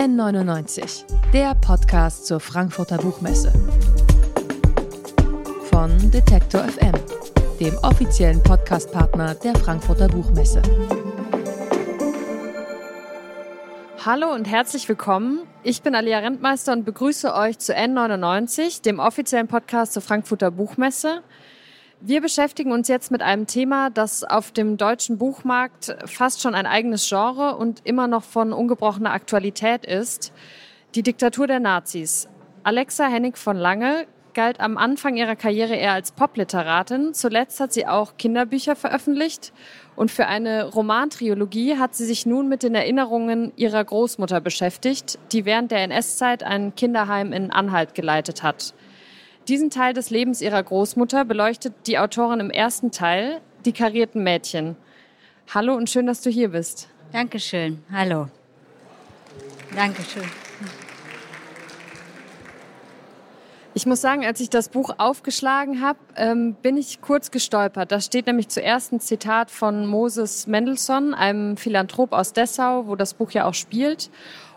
N99, der Podcast zur Frankfurter Buchmesse. Von Detektor FM, dem offiziellen Podcastpartner der Frankfurter Buchmesse. Hallo und herzlich willkommen. Ich bin Alia Rentmeister und begrüße euch zu N99, dem offiziellen Podcast zur Frankfurter Buchmesse. Wir beschäftigen uns jetzt mit einem Thema, das auf dem deutschen Buchmarkt fast schon ein eigenes Genre und immer noch von ungebrochener Aktualität ist. Die Diktatur der Nazis. Alexa Hennig von Lange galt am Anfang ihrer Karriere eher als Popliteratin. Zuletzt hat sie auch Kinderbücher veröffentlicht und für eine Romantriologie hat sie sich nun mit den Erinnerungen ihrer Großmutter beschäftigt, die während der NS-Zeit ein Kinderheim in Anhalt geleitet hat. Diesen Teil des Lebens ihrer Großmutter beleuchtet die Autorin im ersten Teil, die karierten Mädchen. Hallo und schön, dass du hier bist. Dankeschön. Hallo. Dankeschön. Ich muss sagen, als ich das Buch aufgeschlagen habe, ähm, bin ich kurz gestolpert. Da steht nämlich zuerst ein Zitat von Moses Mendelssohn, einem Philanthrop aus Dessau, wo das Buch ja auch spielt.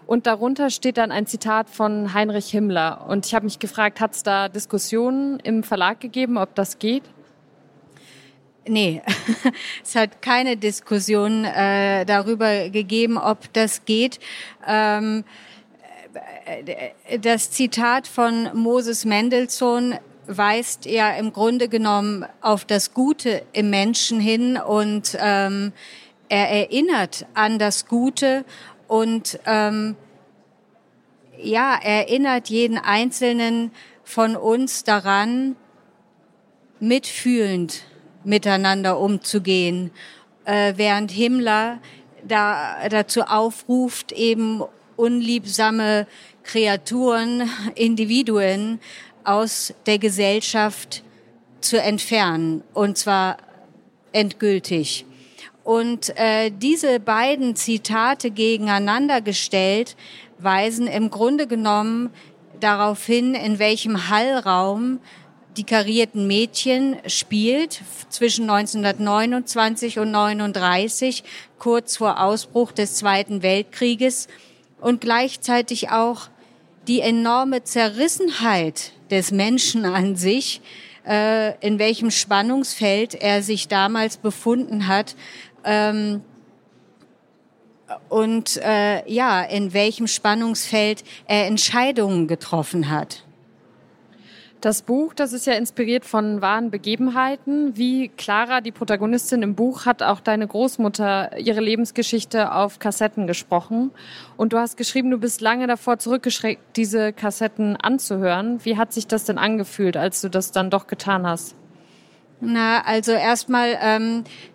Und darunter steht dann ein Zitat von Heinrich Himmler. Und ich habe mich gefragt, hat es da Diskussionen im Verlag gegeben, ob das geht? Nee, es hat keine Diskussion äh, darüber gegeben, ob das geht. Ähm, äh, das Zitat von Moses Mendelssohn weist ja im Grunde genommen auf das Gute im Menschen hin und ähm, er erinnert an das Gute und ähm, ja, erinnert jeden Einzelnen von uns daran, mitfühlend miteinander umzugehen, äh, während Himmler da, dazu aufruft, eben unliebsame Kreaturen, Individuen aus der Gesellschaft zu entfernen, und zwar endgültig. Und äh, diese beiden Zitate gegeneinander gestellt weisen im Grunde genommen darauf hin, in welchem Hallraum die karierten Mädchen spielt zwischen 1929 und 39, kurz vor Ausbruch des Zweiten Weltkrieges und gleichzeitig auch die enorme Zerrissenheit des Menschen an sich, äh, in welchem Spannungsfeld er sich damals befunden hat, ähm, und äh, ja, in welchem Spannungsfeld er Entscheidungen getroffen hat. Das Buch, das ist ja inspiriert von wahren Begebenheiten. Wie Clara, die Protagonistin im Buch, hat auch deine Großmutter ihre Lebensgeschichte auf Kassetten gesprochen. Und du hast geschrieben, du bist lange davor zurückgeschreckt, diese Kassetten anzuhören. Wie hat sich das denn angefühlt, als du das dann doch getan hast? Na, also erstmal ähm, äh,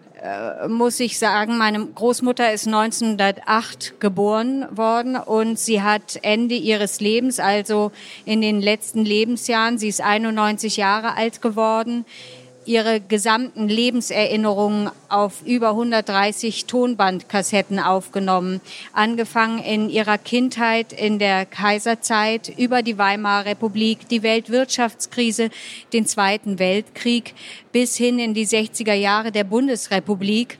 muss ich sagen, meine Großmutter ist 1908 geboren worden und sie hat Ende ihres Lebens, also in den letzten Lebensjahren, sie ist 91 Jahre alt geworden, ihre gesamten Lebenserinnerungen auf über 130 Tonbandkassetten aufgenommen. Angefangen in ihrer Kindheit in der Kaiserzeit, über die Weimarer Republik, die Weltwirtschaftskrise, den Zweiten Weltkrieg bis hin in die 60er Jahre der Bundesrepublik.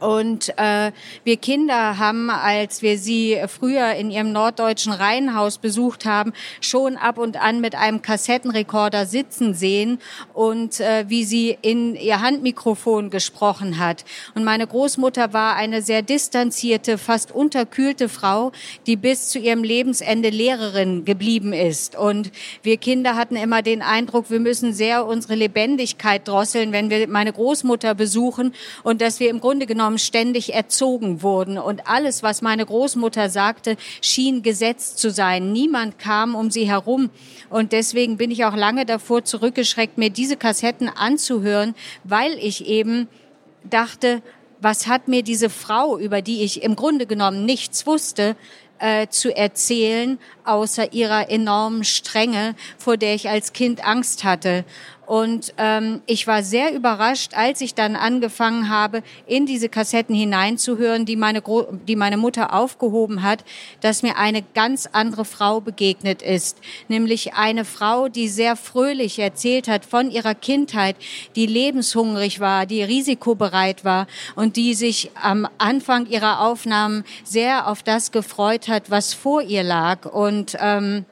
Und äh, wir Kinder haben, als wir sie früher in ihrem norddeutschen Reihenhaus besucht haben, schon ab und an mit einem Kassettenrekorder sitzen sehen und äh, wie sie in ihr Handmikrofon gesprochen hat. Und meine Großmutter war eine sehr distanzierte, fast unterkühlte Frau, die bis zu ihrem Lebensende Lehrerin geblieben ist. Und wir Kinder hatten immer den Eindruck, wir müssen sehr unsere Lebendigkeit drosseln, wenn wir meine Großmutter besuchen und dass wir im Grunde genommen Form ständig erzogen wurden. Und alles, was meine Großmutter sagte, schien gesetzt zu sein. Niemand kam um sie herum. Und deswegen bin ich auch lange davor zurückgeschreckt, mir diese Kassetten anzuhören, weil ich eben dachte, was hat mir diese Frau, über die ich im Grunde genommen nichts wusste, äh, zu erzählen, außer ihrer enormen Strenge, vor der ich als Kind Angst hatte. Und ähm, ich war sehr überrascht, als ich dann angefangen habe, in diese Kassetten hineinzuhören, die meine, Gro die meine Mutter aufgehoben hat, dass mir eine ganz andere Frau begegnet ist. Nämlich eine Frau, die sehr fröhlich erzählt hat von ihrer Kindheit, die lebenshungrig war, die risikobereit war und die sich am Anfang ihrer Aufnahmen sehr auf das gefreut hat, was vor ihr lag. Und ähm,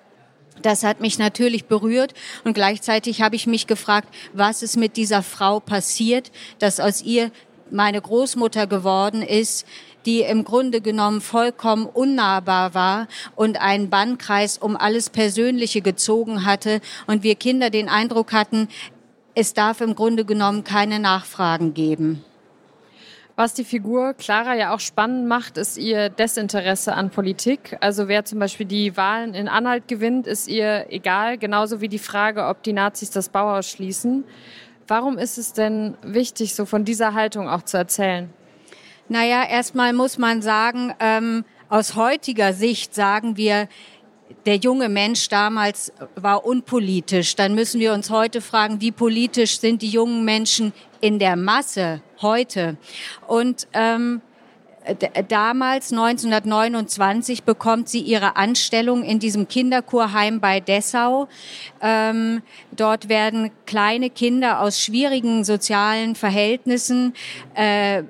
das hat mich natürlich berührt und gleichzeitig habe ich mich gefragt, was ist mit dieser Frau passiert, dass aus ihr meine Großmutter geworden ist, die im Grunde genommen vollkommen unnahbar war und einen Bannkreis um alles Persönliche gezogen hatte und wir Kinder den Eindruck hatten, es darf im Grunde genommen keine Nachfragen geben. Was die Figur Clara ja auch spannend macht, ist ihr Desinteresse an Politik. Also wer zum Beispiel die Wahlen in Anhalt gewinnt, ist ihr egal, genauso wie die Frage, ob die Nazis das Bauhaus schließen. Warum ist es denn wichtig, so von dieser Haltung auch zu erzählen? Naja, erstmal muss man sagen, ähm, aus heutiger Sicht sagen wir, der junge Mensch damals war unpolitisch. Dann müssen wir uns heute fragen, wie politisch sind die jungen Menschen in der Masse heute? Und ähm, damals, 1929, bekommt sie ihre Anstellung in diesem Kinderkurheim bei Dessau. Ähm, dort werden kleine Kinder aus schwierigen sozialen Verhältnissen äh,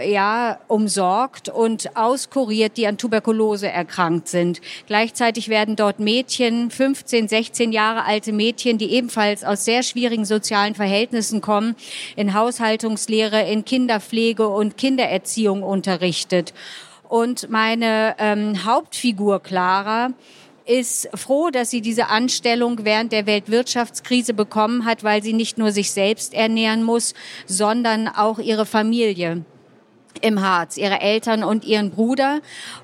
ja, umsorgt und auskuriert, die an Tuberkulose erkrankt sind. Gleichzeitig werden dort Mädchen, 15, 16 Jahre alte Mädchen, die ebenfalls aus sehr schwierigen sozialen Verhältnissen kommen, in Haushaltungslehre, in Kinderpflege und Kindererziehung unterrichtet. Und meine ähm, Hauptfigur Clara ist froh, dass sie diese Anstellung während der Weltwirtschaftskrise bekommen hat, weil sie nicht nur sich selbst ernähren muss, sondern auch ihre Familie im Harz, ihre Eltern und ihren Bruder.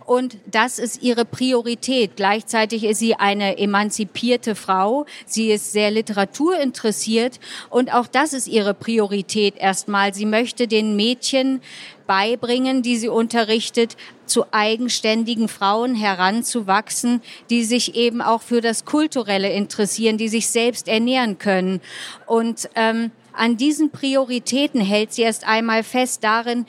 Und das ist ihre Priorität. Gleichzeitig ist sie eine emanzipierte Frau. Sie ist sehr literaturinteressiert. Und auch das ist ihre Priorität erstmal. Sie möchte den Mädchen beibringen, die sie unterrichtet, zu eigenständigen Frauen heranzuwachsen, die sich eben auch für das Kulturelle interessieren, die sich selbst ernähren können. Und ähm, an diesen Prioritäten hält sie erst einmal fest darin,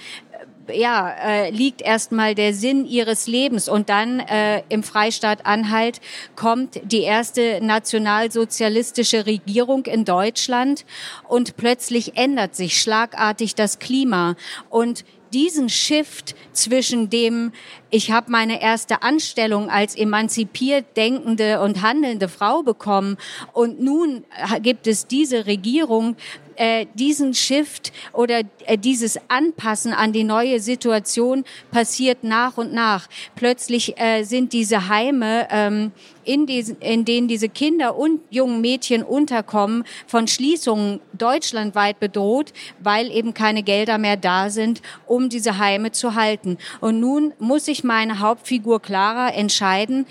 ja, äh, liegt erstmal der Sinn ihres Lebens. Und dann äh, im Freistaat Anhalt kommt die erste nationalsozialistische Regierung in Deutschland und plötzlich ändert sich schlagartig das Klima. Und diesen Shift zwischen dem, ich habe meine erste Anstellung als emanzipiert denkende und handelnde Frau bekommen und nun gibt es diese Regierung, äh, diesen Shift oder äh, dieses Anpassen an die neue Situation passiert nach und nach. Plötzlich äh, sind diese Heime, ähm, in, diesen, in denen diese Kinder und jungen Mädchen unterkommen, von Schließungen deutschlandweit bedroht, weil eben keine Gelder mehr da sind, um diese Heime zu halten. Und nun muss sich meine Hauptfigur Clara entscheiden,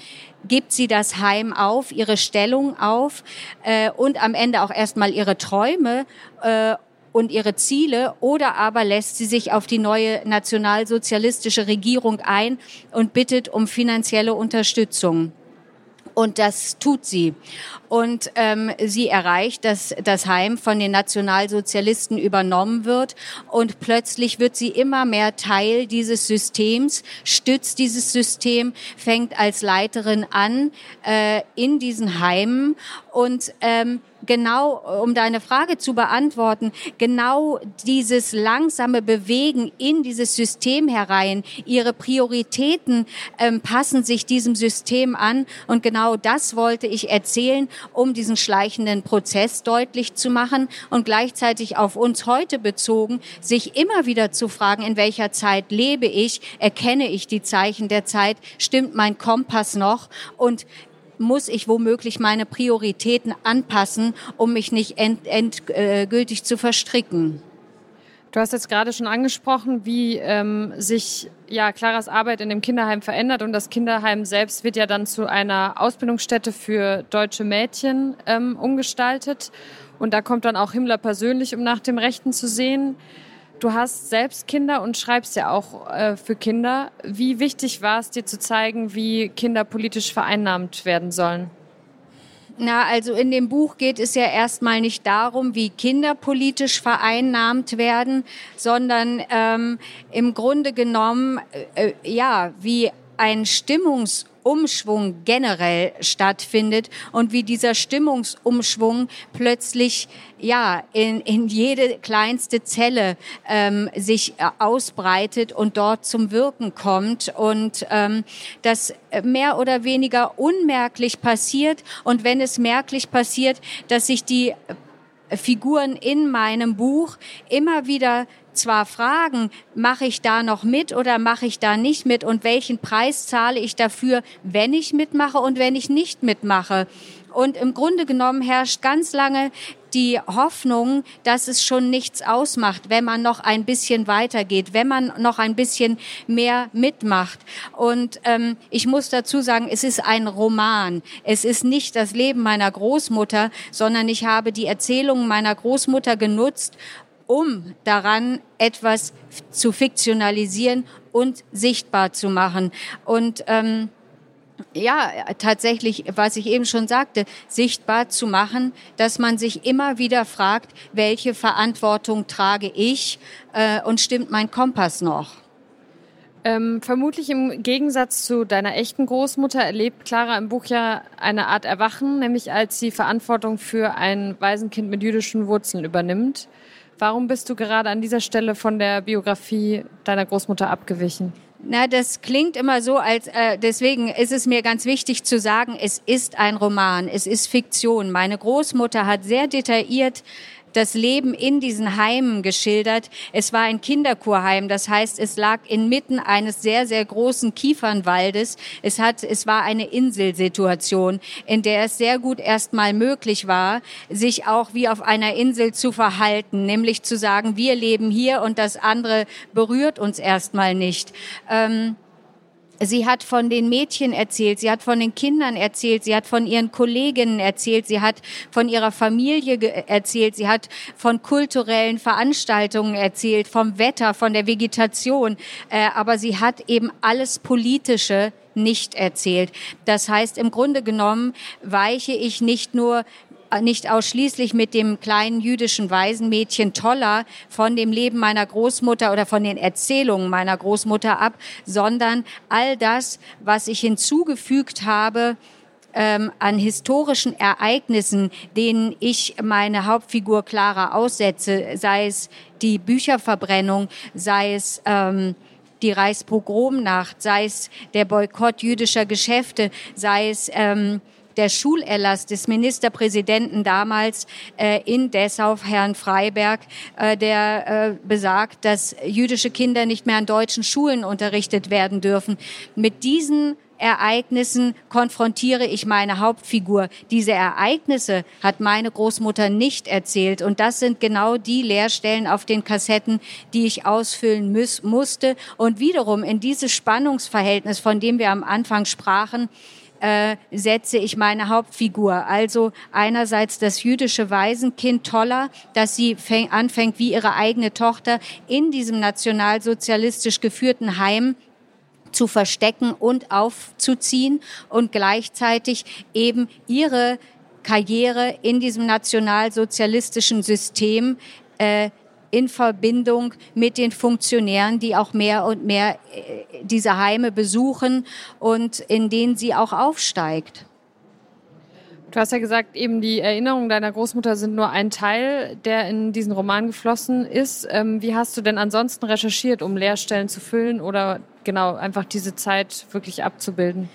gibt sie das Heim auf, ihre Stellung auf äh, und am Ende auch erstmal ihre Träume äh, und ihre Ziele oder aber lässt sie sich auf die neue nationalsozialistische Regierung ein und bittet um finanzielle Unterstützung. Und das tut sie. Und ähm, sie erreicht, dass das Heim von den Nationalsozialisten übernommen wird. Und plötzlich wird sie immer mehr Teil dieses Systems, stützt dieses System, fängt als Leiterin an äh, in diesen Heimen und ähm, genau, um deine Frage zu beantworten, genau dieses langsame Bewegen in dieses System herein, ihre Prioritäten ähm, passen sich diesem System an. Und genau das wollte ich erzählen, um diesen schleichenden Prozess deutlich zu machen und gleichzeitig auf uns heute bezogen, sich immer wieder zu fragen, in welcher Zeit lebe ich, erkenne ich die Zeichen der Zeit, stimmt mein Kompass noch? Und muss ich womöglich meine Prioritäten anpassen, um mich nicht endgültig äh, zu verstricken. Du hast jetzt gerade schon angesprochen, wie ähm, sich ja Claras Arbeit in dem Kinderheim verändert und das Kinderheim selbst wird ja dann zu einer Ausbildungsstätte für deutsche Mädchen ähm, umgestaltet und da kommt dann auch Himmler persönlich, um nach dem Rechten zu sehen. Du hast selbst Kinder und schreibst ja auch äh, für Kinder. Wie wichtig war es dir zu zeigen, wie Kinder politisch vereinnahmt werden sollen? Na, also in dem Buch geht es ja erstmal nicht darum, wie Kinder politisch vereinnahmt werden, sondern ähm, im Grunde genommen, äh, äh ja, wie ein Stimmungs- Umschwung generell stattfindet und wie dieser Stimmungsumschwung plötzlich ja in, in jede kleinste Zelle ähm, sich äh, ausbreitet und dort zum Wirken kommt und ähm, das mehr oder weniger unmerklich passiert und wenn es merklich passiert, dass sich die Figuren in meinem Buch immer wieder zwar fragen, mache ich da noch mit oder mache ich da nicht mit und welchen Preis zahle ich dafür, wenn ich mitmache und wenn ich nicht mitmache. Und im Grunde genommen herrscht ganz lange die Hoffnung, dass es schon nichts ausmacht, wenn man noch ein bisschen weitergeht, wenn man noch ein bisschen mehr mitmacht. Und ähm, ich muss dazu sagen, es ist ein Roman. Es ist nicht das Leben meiner Großmutter, sondern ich habe die Erzählungen meiner Großmutter genutzt, um daran etwas zu fiktionalisieren und sichtbar zu machen. Und ähm, ja, tatsächlich, was ich eben schon sagte, sichtbar zu machen, dass man sich immer wieder fragt, welche Verantwortung trage ich äh, und stimmt mein Kompass noch? Ähm, vermutlich im Gegensatz zu deiner echten Großmutter erlebt Clara im Buch ja eine Art Erwachen, nämlich als sie Verantwortung für ein Waisenkind mit jüdischen Wurzeln übernimmt. Warum bist du gerade an dieser Stelle von der Biografie deiner Großmutter abgewichen? Na, das klingt immer so, als äh, deswegen ist es mir ganz wichtig zu sagen, es ist ein Roman, es ist Fiktion. Meine Großmutter hat sehr detailliert das Leben in diesen Heimen geschildert. Es war ein Kinderkurheim, das heißt, es lag inmitten eines sehr, sehr großen Kiefernwaldes. Es hat, es war eine Inselsituation, in der es sehr gut erstmal möglich war, sich auch wie auf einer Insel zu verhalten, nämlich zu sagen, wir leben hier und das andere berührt uns erstmal nicht. Ähm, Sie hat von den Mädchen erzählt, sie hat von den Kindern erzählt, sie hat von ihren Kolleginnen erzählt, sie hat von ihrer Familie erzählt, sie hat von kulturellen Veranstaltungen erzählt, vom Wetter, von der Vegetation, äh, aber sie hat eben alles Politische nicht erzählt. Das heißt, im Grunde genommen weiche ich nicht nur nicht ausschließlich mit dem kleinen jüdischen Waisenmädchen Toller von dem Leben meiner Großmutter oder von den Erzählungen meiner Großmutter ab, sondern all das, was ich hinzugefügt habe, ähm, an historischen Ereignissen, denen ich meine Hauptfigur Clara aussetze, sei es die Bücherverbrennung, sei es ähm, die Reichspogromnacht, sei es der Boykott jüdischer Geschäfte, sei es ähm, der Schulerlass des Ministerpräsidenten damals äh, in Dessau, Herrn Freiberg, äh, der äh, besagt, dass jüdische Kinder nicht mehr an deutschen Schulen unterrichtet werden dürfen. Mit diesen Ereignissen konfrontiere ich meine Hauptfigur. Diese Ereignisse hat meine Großmutter nicht erzählt. Und das sind genau die Leerstellen auf den Kassetten, die ich ausfüllen muss, musste. Und wiederum in dieses Spannungsverhältnis, von dem wir am Anfang sprachen, äh, setze ich meine Hauptfigur. Also einerseits das jüdische Waisenkind Toller, dass sie fäng, anfängt, wie ihre eigene Tochter in diesem nationalsozialistisch geführten Heim zu verstecken und aufzuziehen und gleichzeitig eben ihre Karriere in diesem nationalsozialistischen System äh, in Verbindung mit den Funktionären, die auch mehr und mehr äh, diese Heime besuchen und in denen sie auch aufsteigt. Du hast ja gesagt, eben die Erinnerungen deiner Großmutter sind nur ein Teil, der in diesen Roman geflossen ist. Ähm, wie hast du denn ansonsten recherchiert, um Leerstellen zu füllen oder genau einfach diese Zeit wirklich abzubilden?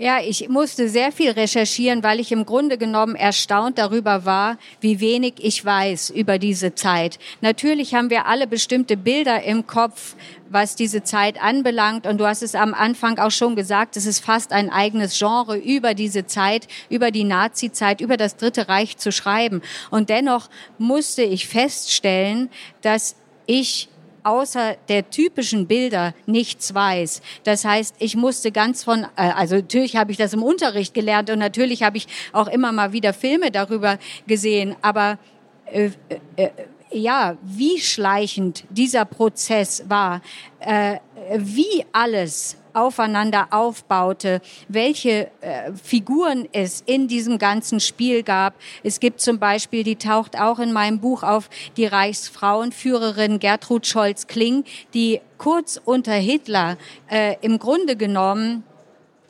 Ja, ich musste sehr viel recherchieren, weil ich im Grunde genommen erstaunt darüber war, wie wenig ich weiß über diese Zeit. Natürlich haben wir alle bestimmte Bilder im Kopf, was diese Zeit anbelangt. Und du hast es am Anfang auch schon gesagt, es ist fast ein eigenes Genre, über diese Zeit, über die Nazi-Zeit, über das Dritte Reich zu schreiben. Und dennoch musste ich feststellen, dass ich außer der typischen Bilder nichts weiß. Das heißt, ich musste ganz von, äh, also natürlich habe ich das im Unterricht gelernt und natürlich habe ich auch immer mal wieder Filme darüber gesehen, aber äh, äh, ja, wie schleichend dieser Prozess war, äh, wie alles aufeinander aufbaute, welche äh, Figuren es in diesem ganzen Spiel gab. Es gibt zum Beispiel, die taucht auch in meinem Buch auf, die Reichsfrauenführerin Gertrud Scholz-Kling, die kurz unter Hitler äh, im Grunde genommen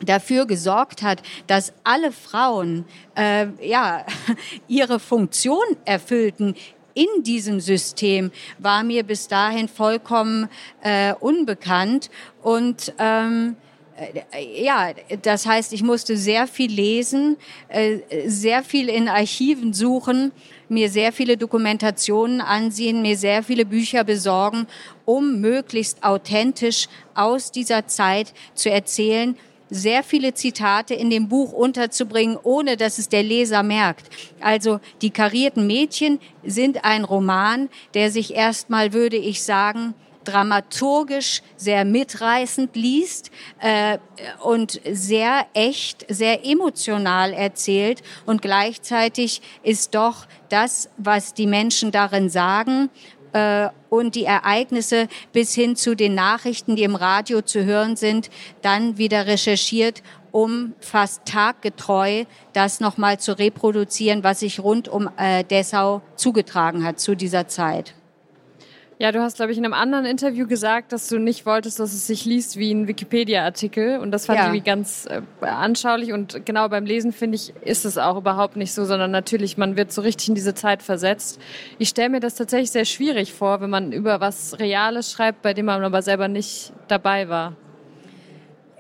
dafür gesorgt hat, dass alle Frauen äh, ja ihre Funktion erfüllten in diesem System, war mir bis dahin vollkommen äh, unbekannt. Und ähm, äh, ja, das heißt, ich musste sehr viel lesen, äh, sehr viel in Archiven suchen, mir sehr viele Dokumentationen ansehen, mir sehr viele Bücher besorgen, um möglichst authentisch aus dieser Zeit zu erzählen, sehr viele Zitate in dem Buch unterzubringen, ohne dass es der Leser merkt. Also die karierten Mädchen sind ein Roman, der sich erstmal, würde ich sagen, dramaturgisch sehr mitreißend liest äh, und sehr echt, sehr emotional erzählt. Und gleichzeitig ist doch das, was die Menschen darin sagen, äh, und die Ereignisse bis hin zu den Nachrichten, die im Radio zu hören sind, dann wieder recherchiert, um fast taggetreu das nochmal zu reproduzieren, was sich rund um äh, Dessau zugetragen hat zu dieser Zeit. Ja, du hast, glaube ich, in einem anderen Interview gesagt, dass du nicht wolltest, dass es sich liest wie ein Wikipedia-Artikel. Und das fand ja. ich irgendwie ganz äh, anschaulich. Und genau beim Lesen, finde ich, ist es auch überhaupt nicht so, sondern natürlich, man wird so richtig in diese Zeit versetzt. Ich stelle mir das tatsächlich sehr schwierig vor, wenn man über was Reales schreibt, bei dem man aber selber nicht dabei war.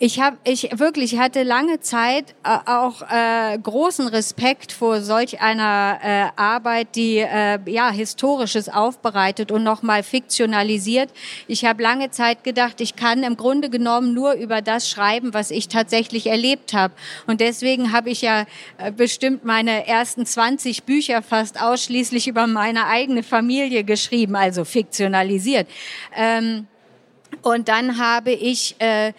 Ich habe, ich wirklich hatte lange Zeit äh, auch äh, großen Respekt vor solch einer äh, Arbeit, die äh, ja historisches aufbereitet und nochmal fiktionalisiert. Ich habe lange Zeit gedacht, ich kann im Grunde genommen nur über das schreiben, was ich tatsächlich erlebt habe. Und deswegen habe ich ja äh, bestimmt meine ersten 20 Bücher fast ausschließlich über meine eigene Familie geschrieben, also fiktionalisiert. Ähm, und dann habe ich äh,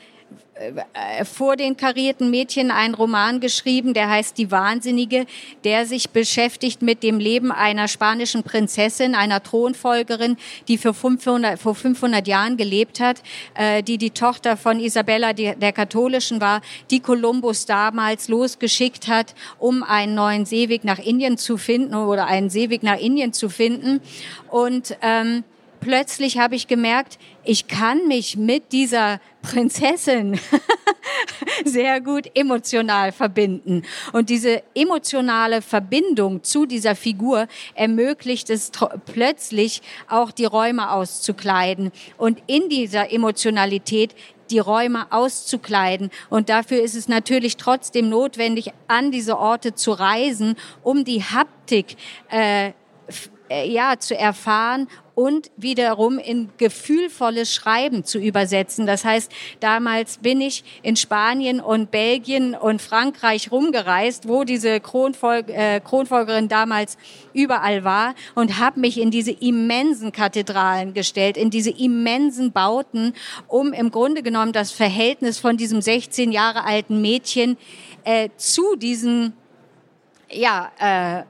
vor den karierten Mädchen einen Roman geschrieben, der heißt Die Wahnsinnige, der sich beschäftigt mit dem Leben einer spanischen Prinzessin, einer Thronfolgerin, die für 500, vor 500 Jahren gelebt hat, äh, die die Tochter von Isabella der Katholischen war, die Kolumbus damals losgeschickt hat, um einen neuen Seeweg nach Indien zu finden oder einen Seeweg nach Indien zu finden. Und ähm, plötzlich habe ich gemerkt, ich kann mich mit dieser Prinzessin sehr gut emotional verbinden. Und diese emotionale Verbindung zu dieser Figur ermöglicht es plötzlich auch die Räume auszukleiden. Und in dieser Emotionalität die Räume auszukleiden. Und dafür ist es natürlich trotzdem notwendig, an diese Orte zu reisen, um die Haptik äh, äh ja, zu erfahren und wiederum in gefühlvolles Schreiben zu übersetzen. Das heißt, damals bin ich in Spanien und Belgien und Frankreich rumgereist, wo diese Kronfolg, äh, Kronfolgerin damals überall war und habe mich in diese immensen Kathedralen gestellt, in diese immensen Bauten, um im Grunde genommen das Verhältnis von diesem 16 Jahre alten Mädchen äh, zu diesen ja, äh,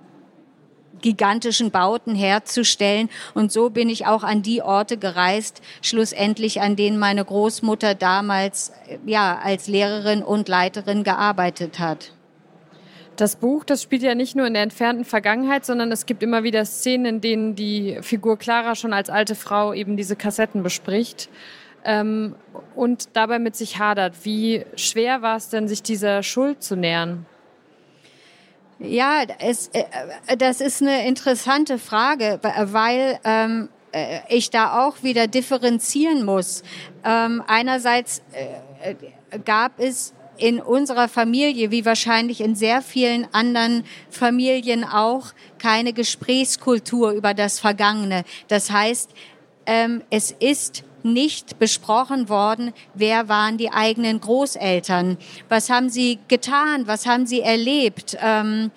gigantischen Bauten herzustellen. Und so bin ich auch an die Orte gereist, schlussendlich an denen meine Großmutter damals ja als Lehrerin und Leiterin gearbeitet hat. Das Buch, das spielt ja nicht nur in der entfernten Vergangenheit, sondern es gibt immer wieder Szenen, in denen die Figur Clara schon als alte Frau eben diese Kassetten bespricht ähm, und dabei mit sich hadert. Wie schwer war es denn, sich dieser Schuld zu nähern? Ja, es, äh, das ist eine interessante Frage, weil ähm, äh, ich da auch wieder differenzieren muss. Ähm, einerseits äh, gab es in unserer Familie, wie wahrscheinlich in sehr vielen anderen Familien auch, keine Gesprächskultur über das Vergangene. Das heißt, ähm, es ist nicht besprochen worden, wer waren die eigenen Großeltern, was haben sie getan, was haben sie erlebt. Ähm,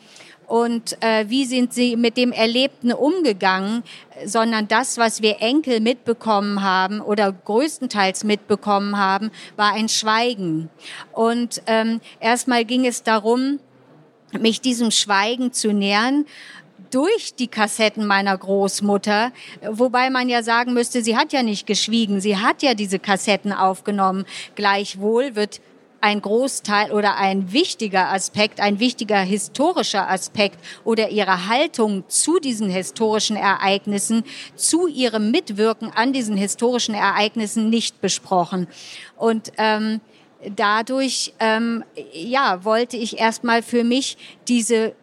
und äh, wie sind sie mit dem Erlebten umgegangen, sondern das, was wir Enkel mitbekommen haben oder größtenteils mitbekommen haben, war ein Schweigen. Und ähm, erstmal ging es darum, mich diesem Schweigen zu nähern durch die Kassetten meiner Großmutter, wobei man ja sagen müsste, sie hat ja nicht geschwiegen, sie hat ja diese Kassetten aufgenommen. Gleichwohl wird ein Großteil oder ein wichtiger Aspekt, ein wichtiger historischer Aspekt oder ihre Haltung zu diesen historischen Ereignissen, zu ihrem Mitwirken an diesen historischen Ereignissen nicht besprochen. Und ähm, dadurch ähm, ja wollte ich erstmal für mich diese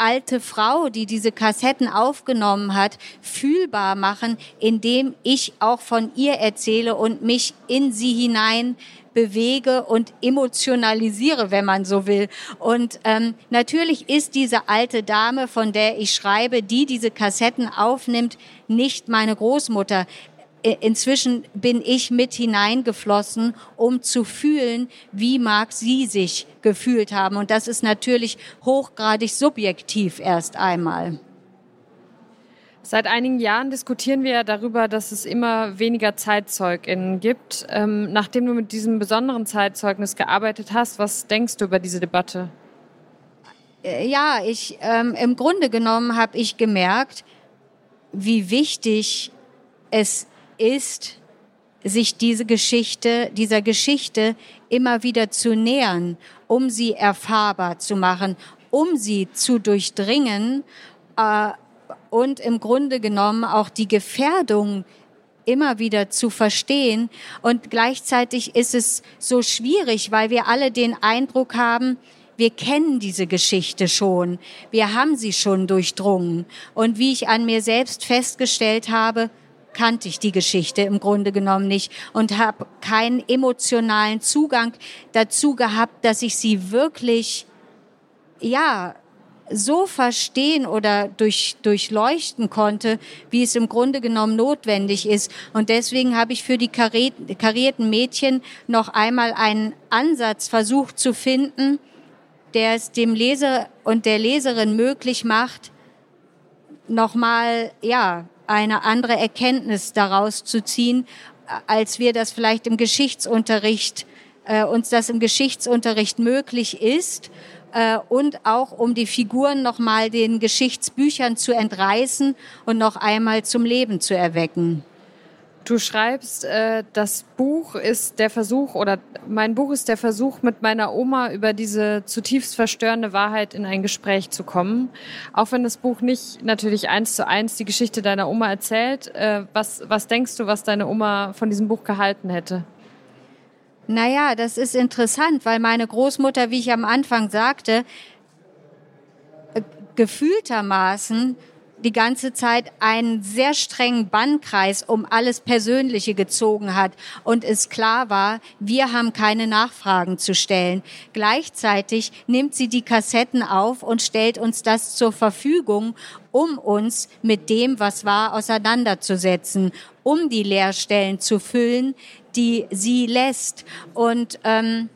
alte Frau, die diese Kassetten aufgenommen hat, fühlbar machen, indem ich auch von ihr erzähle und mich in sie hinein bewege und emotionalisiere, wenn man so will. Und ähm, natürlich ist diese alte Dame, von der ich schreibe, die diese Kassetten aufnimmt, nicht meine Großmutter. Inzwischen bin ich mit hineingeflossen, um zu fühlen, wie mag sie sich gefühlt haben. Und das ist natürlich hochgradig subjektiv erst einmal. Seit einigen Jahren diskutieren wir darüber, dass es immer weniger ZeitzeugInnen gibt. Ähm, nachdem du mit diesem besonderen Zeitzeugnis gearbeitet hast, was denkst du über diese Debatte? Äh, ja, ich ähm, im Grunde genommen habe ich gemerkt, wie wichtig es ist, sich diese Geschichte, dieser Geschichte immer wieder zu nähern, um sie erfahrbar zu machen, um sie zu durchdringen äh, und im Grunde genommen auch die Gefährdung immer wieder zu verstehen. Und gleichzeitig ist es so schwierig, weil wir alle den Eindruck haben, wir kennen diese Geschichte schon, wir haben sie schon durchdrungen. Und wie ich an mir selbst festgestellt habe, kannte ich die Geschichte im Grunde genommen nicht und habe keinen emotionalen Zugang dazu gehabt, dass ich sie wirklich ja so verstehen oder durch, durchleuchten konnte, wie es im Grunde genommen notwendig ist. Und deswegen habe ich für die karierten Mädchen noch einmal einen Ansatz versucht zu finden, der es dem Leser und der Leserin möglich macht, nochmal, ja, eine andere Erkenntnis daraus zu ziehen, als wir das vielleicht im Geschichtsunterricht, äh, uns das im Geschichtsunterricht möglich ist äh, und auch um die Figuren nochmal den Geschichtsbüchern zu entreißen und noch einmal zum Leben zu erwecken. Du schreibst, äh, das Buch ist der Versuch oder mein Buch ist der Versuch, mit meiner Oma über diese zutiefst verstörende Wahrheit in ein Gespräch zu kommen. Auch wenn das Buch nicht natürlich eins zu eins die Geschichte deiner Oma erzählt, äh, was, was denkst du, was deine Oma von diesem Buch gehalten hätte? Naja, das ist interessant, weil meine Großmutter, wie ich am Anfang sagte, äh, gefühltermaßen die ganze Zeit einen sehr strengen Bannkreis um alles Persönliche gezogen hat und es klar war, wir haben keine Nachfragen zu stellen. Gleichzeitig nimmt sie die Kassetten auf und stellt uns das zur Verfügung, um uns mit dem, was war, auseinanderzusetzen, um die Leerstellen zu füllen, die sie lässt. Und ähm,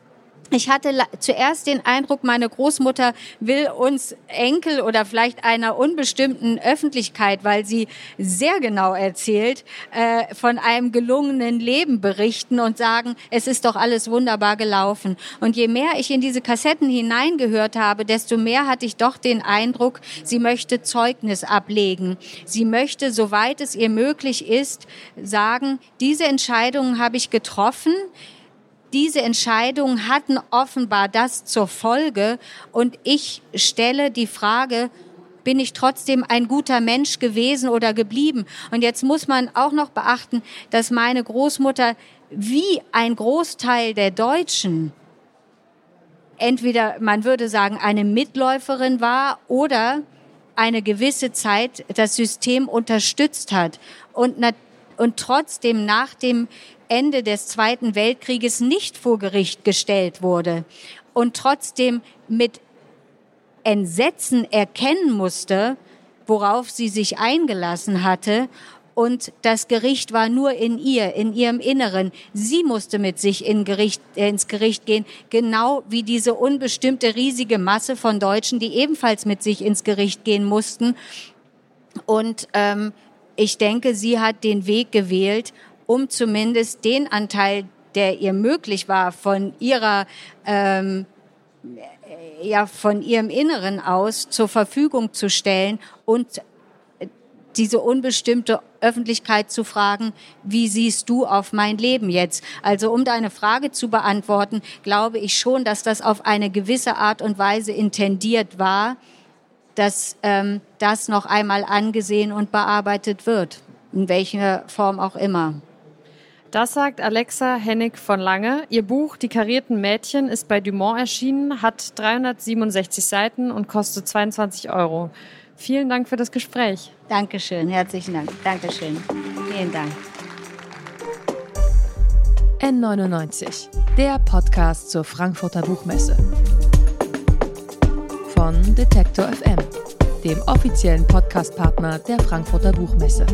ich hatte zuerst den Eindruck, meine Großmutter will uns Enkel oder vielleicht einer unbestimmten Öffentlichkeit, weil sie sehr genau erzählt, äh, von einem gelungenen Leben berichten und sagen, es ist doch alles wunderbar gelaufen. Und je mehr ich in diese Kassetten hineingehört habe, desto mehr hatte ich doch den Eindruck, sie möchte Zeugnis ablegen. Sie möchte, soweit es ihr möglich ist, sagen, diese Entscheidungen habe ich getroffen diese Entscheidungen hatten offenbar das zur Folge. Und ich stelle die Frage, bin ich trotzdem ein guter Mensch gewesen oder geblieben? Und jetzt muss man auch noch beachten, dass meine Großmutter wie ein Großteil der Deutschen entweder, man würde sagen, eine Mitläuferin war oder eine gewisse Zeit das System unterstützt hat und, und trotzdem nach dem Ende des Zweiten Weltkrieges nicht vor Gericht gestellt wurde und trotzdem mit Entsetzen erkennen musste, worauf sie sich eingelassen hatte. Und das Gericht war nur in ihr, in ihrem Inneren. Sie musste mit sich in Gericht, äh, ins Gericht gehen, genau wie diese unbestimmte riesige Masse von Deutschen, die ebenfalls mit sich ins Gericht gehen mussten. Und ähm, ich denke, sie hat den Weg gewählt, um zumindest den Anteil, der ihr möglich war, von ihrer ähm, ja von ihrem Inneren aus zur Verfügung zu stellen und diese unbestimmte Öffentlichkeit zu fragen, wie siehst du auf mein Leben jetzt? Also um deine Frage zu beantworten, glaube ich schon, dass das auf eine gewisse Art und Weise intendiert war, dass ähm, das noch einmal angesehen und bearbeitet wird, in welcher Form auch immer. Das sagt Alexa Hennig von Lange. Ihr Buch Die karierten Mädchen ist bei Dumont erschienen, hat 367 Seiten und kostet 22 Euro. Vielen Dank für das Gespräch. Dankeschön, herzlichen Dank. Dankeschön. Vielen Dank. N99, der Podcast zur Frankfurter Buchmesse. Von Detektor FM, dem offiziellen Podcastpartner der Frankfurter Buchmesse.